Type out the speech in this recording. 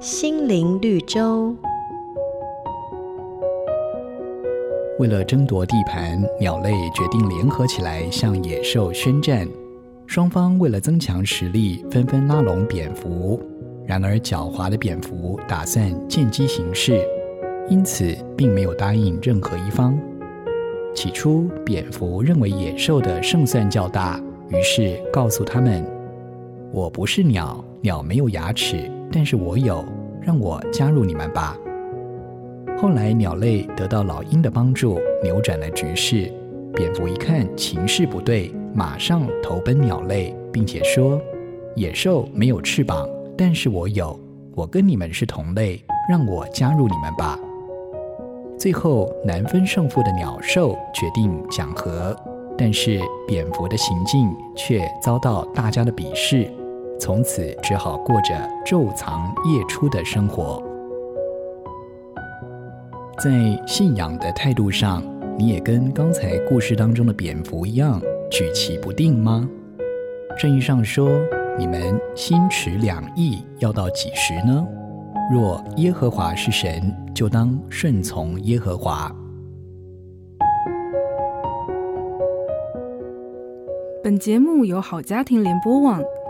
心灵绿洲。为了争夺地盘，鸟类决定联合起来向野兽宣战。双方为了增强实力，纷纷拉拢蝙蝠。然而，狡猾的蝙蝠打算见机行事，因此并没有答应任何一方。起初，蝙蝠认为野兽的胜算较大，于是告诉他们：“我不是鸟，鸟没有牙齿，但是我有，让我加入你们吧。”后来，鸟类得到老鹰的帮助，扭转了局势。蝙蝠一看情势不对，马上投奔鸟类，并且说：“野兽没有翅膀，但是我有，我跟你们是同类，让我加入你们吧。”最后，难分胜负的鸟兽决定讲和，但是蝙蝠的行径却遭到大家的鄙视，从此只好过着昼藏夜出的生活。在信仰的态度上，你也跟刚才故事当中的蝙蝠一样举棋不定吗？圣经上说：“你们心持两意，要到几时呢？若耶和华是神，就当顺从耶和华。”本节目由好家庭联播网。